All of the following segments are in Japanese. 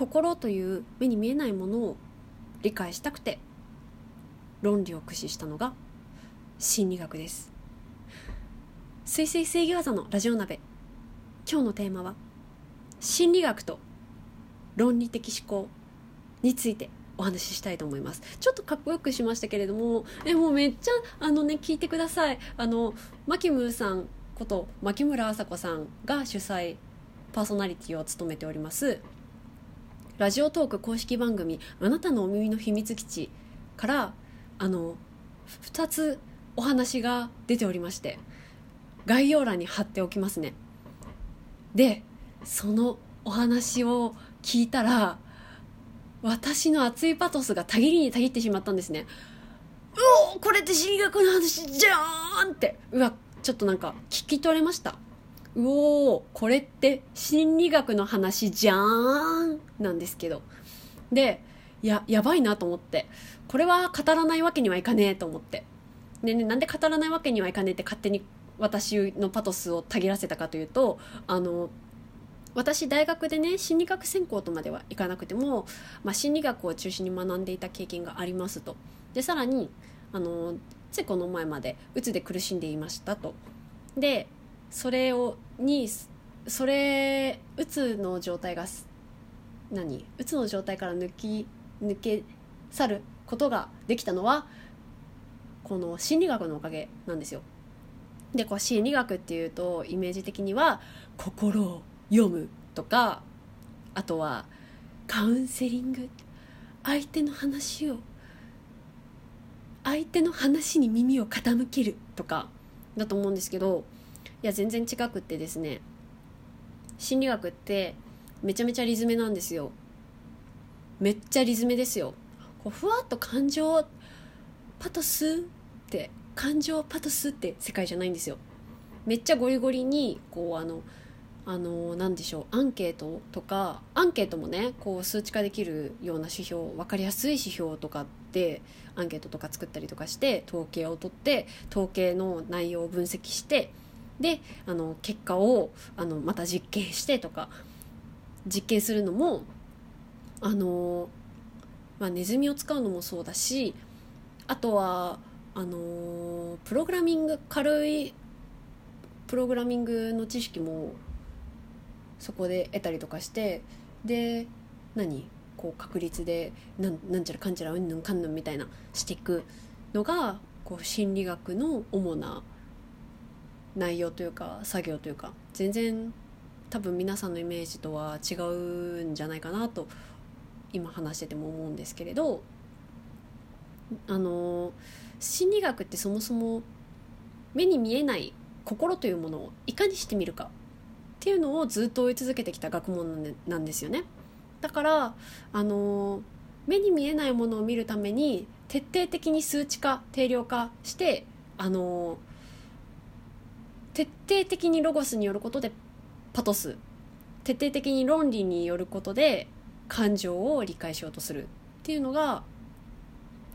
心という目に見えないものを理解したくて論理を駆使したのが心理学です。水星制御技のラジオ鍋。今日のテーマは心理学と論理的思考についてお話ししたいと思います。ちょっとかっこよくしましたけれどもえもうめっちゃあのね聞いてください。あのマキムーさんこと牧村麻子さんが主催パーソナリティを務めております。ラジオトーク公式番組「あなたのお耳の秘密基地」からあの2つお話が出ておりまして概要欄に貼っておきますね。でそのお話を聞いたら私の熱いパトスがたぎりにたぎってしまったんですね。うおこれって心理学の話じゃーんって。うわちょっとなんか聞き取れました。うおこれって心理学の話じゃーんなんですけど。でややばいなと思って。これは語らないわけにはいかねえと思って。ねねなんで語らないわけにはいかねえって勝手に私のパトスをたぎらせたかというとあの私大学でね心理学専攻とまではいかなくても、まあ、心理学を中心に学んでいた経験がありますと。でさらにあのついこの前までうつで苦しんでいましたと。でそれをにそれうつの状態が何？うつの状態から抜き抜け去ることができたのはこの心理学のおかげなんですよ。でこう心理学っていうとイメージ的には心を読むとかあとはカウンセリング。相手の話を相手の話に耳を傾けるとかだと思うんですけどいや全然違くってですね心理学ってめちゃめちゃリズメなんですよ。めっちゃリズメですよ。こうふわっと感情パトスって感情パトスって世界じゃないんですよ。めっちゃゴリゴリにこうあのあの何でしょうアンケートとかアンケートもねこう数値化できるような指標分かりやすい指標とかってアンケートとか作ったりとかして統計を取って統計の内容を分析してであの結果をあのまた実験してとか実験するのもあの、まあ、ネズミを使うのもそうだしあとはあのプログラミング軽いプログラミングの知識もそこで得たりとかしてで何？こう確率でなんなんちゃらかんちゃらうんぬんかんぬんみたいなしていくのがこう心理学の主な内容というか作業というか全然多分皆さんのイメージとは違うんじゃないかなと今話してても思うんですけれどあの心理学ってそもそも目に見えない心というものをいかにしてみるかっていうのをずっと追い続けてきた学問なんですよね。だからあの目に見えないものを見るために徹底的に数値化定量化してあの徹底的にロゴスによることでパトス。徹底的に論理によることで感情を理解しようとするっていうのが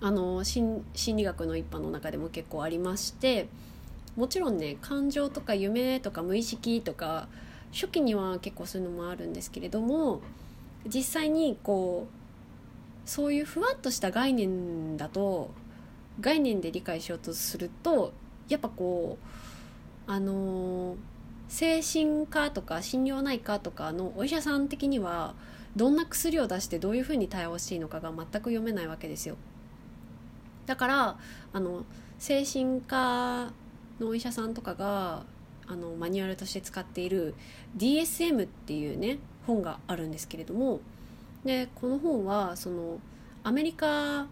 あの心理学の一派の中でも結構ありましてもちろんね感情とか夢とか無意識とか初期には結構そういうのもあるんですけれども実際にこうそういうふわっとした概念だと概念で理解しようとするとやっぱこうあの精神科とか心療内科とかのお医者さん的にはどんな薬を出してどういうふうに対応していいのかが全く読めないわけですよ。だからあの精神科のお医者さんとかがあのマニュアルとして使っている DSM っていうね本があるんですけれどもでこの本はそのアメリカ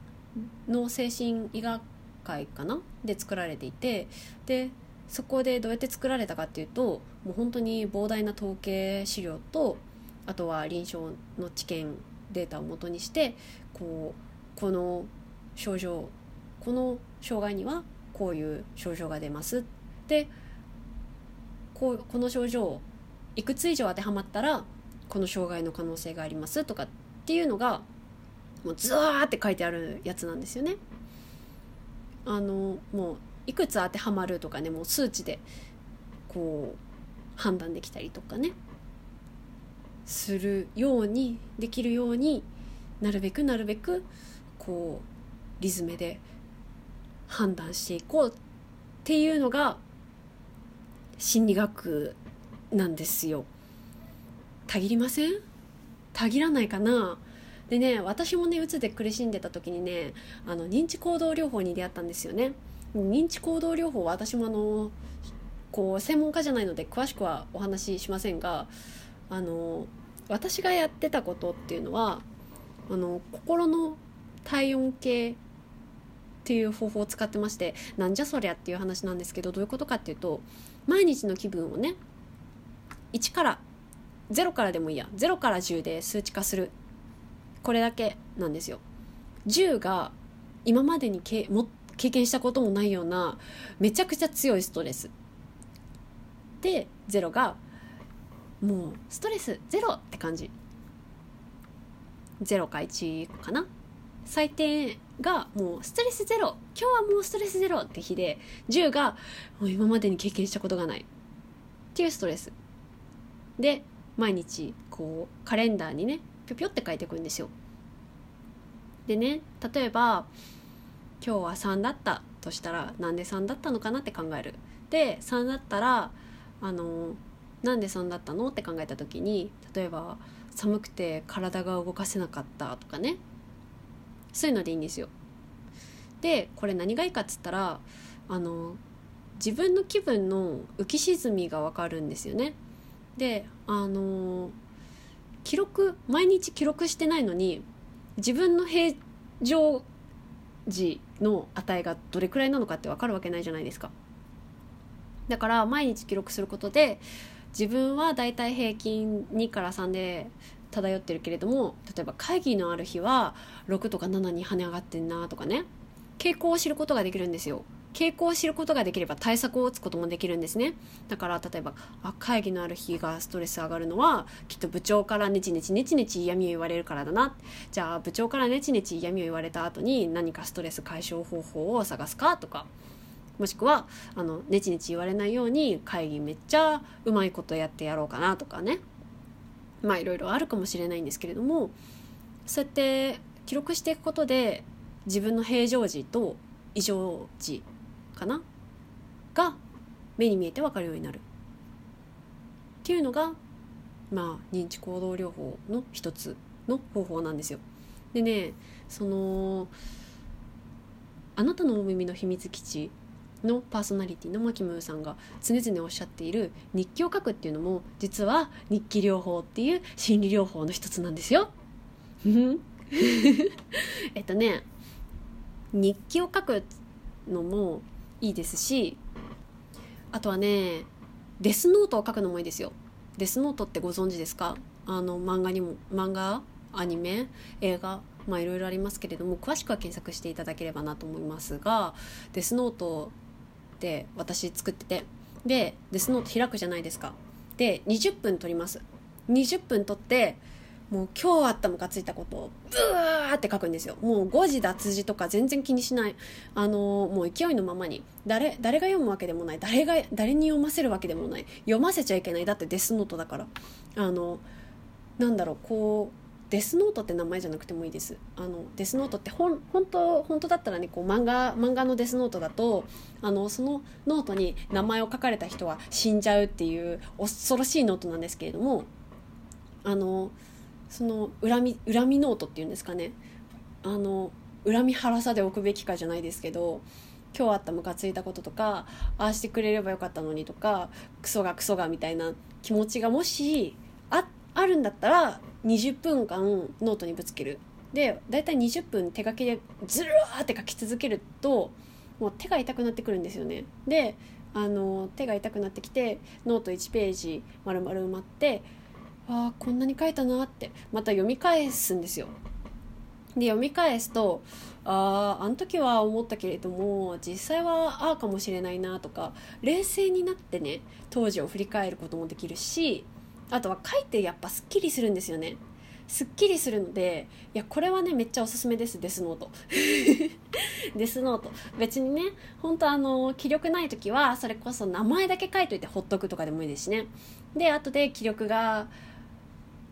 の精神医学会かな？で作られていてでそこでどうやって作られたかっていうともう本当に膨大な統計資料とあとは臨床の知見データをもとにしてこうこの症状この障害にはこういう症状が出ますでこうこの症状いくつ以上当てはまったらこの障害の可能性がありますとかっていうのがもうズワーって書いてあるやつなんですよね。あのもういくつ当てはまるとかねもう数値でこう判断できたりとかねするようにできるようになるべくなるべくこうリズムで判断していこうっていうのが心理学なんですよ。たぎりません？たぎらないかな？でね私もねうつで苦しんでた時にねあの認知行動療法に出会ったんですよね。認知行動療法は私もあのこう専門家じゃないので詳しくはお話ししませんがあの私がやってたことっていうのはあの心の体温計っていう方法を使ってましてなんじゃそりゃっていう話なんですけどどういうことかっていうと毎日の気分をね1から0からでもいいや0から10で数値化するこれだけなんですよ。10が今までにけも経験したこともないようなめちゃくちゃ強いストレス。で0がもうストレスゼロって感じ。0か1かな。最低がもうストレスゼロ。今日はもうストレスゼロって日で10がもう今までに経験したことがない。っていうストレス。で毎日こうカレンダーにねぴょぴょって書いていくんですよ。でね例えば今日は3だったとしたらなんで3だったのかなって考えるで3だったらあのなんで3だったのって考えた時に例えば寒くて体が動かせなかったとかねそういうのでいいんですよ。でこれ何がいいかっつったらあの自分の気分の浮き沈みが分かるんですよね。であの記録毎日記録してないのに自分の平常時の値がどれくらいなのかって分かるわけないじゃないですか。だから毎日記録することで自分はだいたい平均2から3で漂ってるけれども例えば会議のある日は6とか7に跳ね上がってんなとかね傾向を知ることができるんですよ傾向を知ることができれば対策を打つこともできるんですね。だから例えばあ会議のある日がストレス上がるのはきっと部長からネチネチネチネチ嫌味を言われるからだな。じゃあ部長からネチネチ嫌味を言われた後に何かストレス解消方法を探すかとか。もしくはあのネチネチ言われないように会議めっちゃうまいことやってやろうかなとかね。まあいろいろあるかもしれないんですけれどもそうやって記録していくことで自分の平常時と異常時かな？が目に見えて分かるようになるっていうのがまあ認知行動療法の一つの方法なんですよ。でねそのあなたのお耳の秘密基地のパーソナリティのマキムーさんが常々おっしゃっている日記を書くっていうのも実は日記療法っていう心理療法の一つなんですよ。えっとね日記を書くのもいいですしあとはねデスノートを書くのもいいですよ。デスノートってご存知ですか？あの漫画にも漫画？アニメ？映画？まあいろいろありますけれども詳しくは検索していただければなと思いますがデスノートって私作っててでデスノート開くじゃないですか。で20分撮ります。20分撮ってもう今日あったムカついたことをブワーって書くんですよ。もう誤字脱字とか全然気にしない。あのもう勢いのままに。誰誰が読むわけでもない。誰が誰に読ませるわけでもない。読ませちゃいけない。だってデスノートだから。あのなんだろうこうデスノートって名前じゃなくてもいいです。あのデスノートって本当本当だったらねこう漫画漫画のデスノートだとあのそのノートに名前を書かれた人は死んじゃうっていう恐ろしいノートなんですけれどもあのその恨み恨みノートっていうんですかね。あの恨み晴らさでおくべきかじゃないですけど今日あったムカついたこととかああしてくれればよかったのにとかクソがクソがみたいな気持ちがもしああるんだったら20分間ノートにぶつける。で大体20分手書きでずるーって書き続けるともう手が痛くなってくるんですよね。であの手が痛くなってきてノート1ページ丸々埋まってああこんなに書いたなって。また読み返すんですよ。で読み返すとあああの時は思ったけれども実際はああかもしれないなとか冷静になってね当時を振り返ることもできるしあとは書いてやっぱすっきりするんですよね。すっきりするのでいやこれはねめっちゃおすすめです。デスノート。デスノート。別にね本当あの気力ない時はそれこそ名前だけ書いといてほっとくとかでもいいですしね。で後で気力が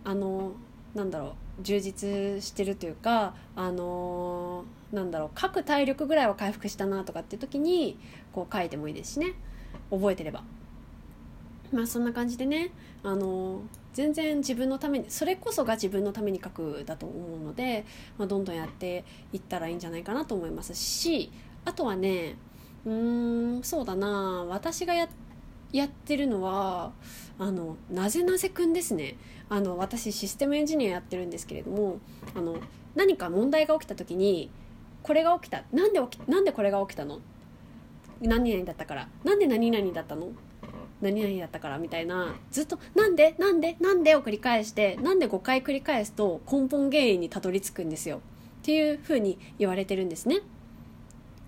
あのなんだろう充実してるというかあのなんだろう書く体力ぐらいは回復したなとかっていう時にこう書いてもいいですしね。覚えてれば。まあそんな感じでねあの全然自分のためにそれこそが自分のために書くだと思うので、まあ、どんどんやっていったらいいんじゃないかなと思いますしあとはねうーんそうだな私がやってやってるのはあのなぜなぜくんですね。あの私システムエンジニアやってるんですけれどもあの何か問題が起きた時にこれが起きたなんで起きなんでこれが起きたの？何々だったから。なんで何々だったの？何々だったからみたいな。ずっと「なんで？なんで？なんで?」を繰り返してなんで5回繰り返すと根本原因にたどり着くんですよ。っていうふうに言われてるんですね。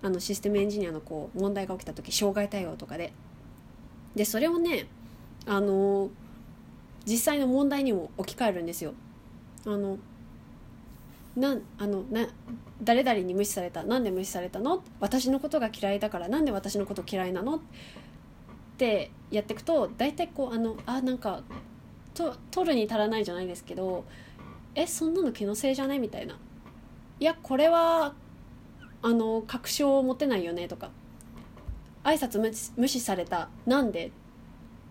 あのシステムエンジニアのこう問題が起きた時障害対応とかで。でそれをねあの実際の問題にも置き換えるんですよ。あのなんあのな誰々に無視されたなんで無視されたの？私のことが嫌いだからなんで私のこと嫌いなの？ってやっていくと大体こうあのあなんかと取るに足らないじゃないですけどえそんなの気のせいじゃね？みたいな。いやこれはあの確証を持てないよね？とか。挨拶無視無視された。なんで？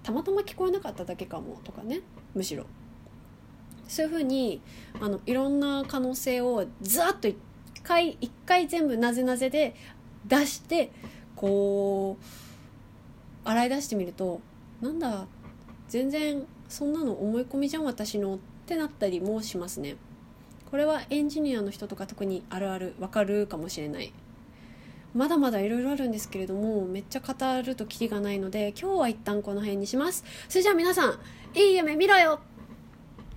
たまたま聞こえなかっただけかもとかね。むしろ。そういうふうにあのいろんな可能性をざっと一回一回全部なぜなぜで出してこう洗い出してみるとなんだ全然そんなの思い込みじゃん私のってなったりもしますね。これはエンジニアの人とか特にあるあるわかるかもしれない。まだまだいろいろあるんですけれどもめっちゃ語るとキリがないので今日は一旦この辺にします。それじゃあ皆さんいい夢見ろよ。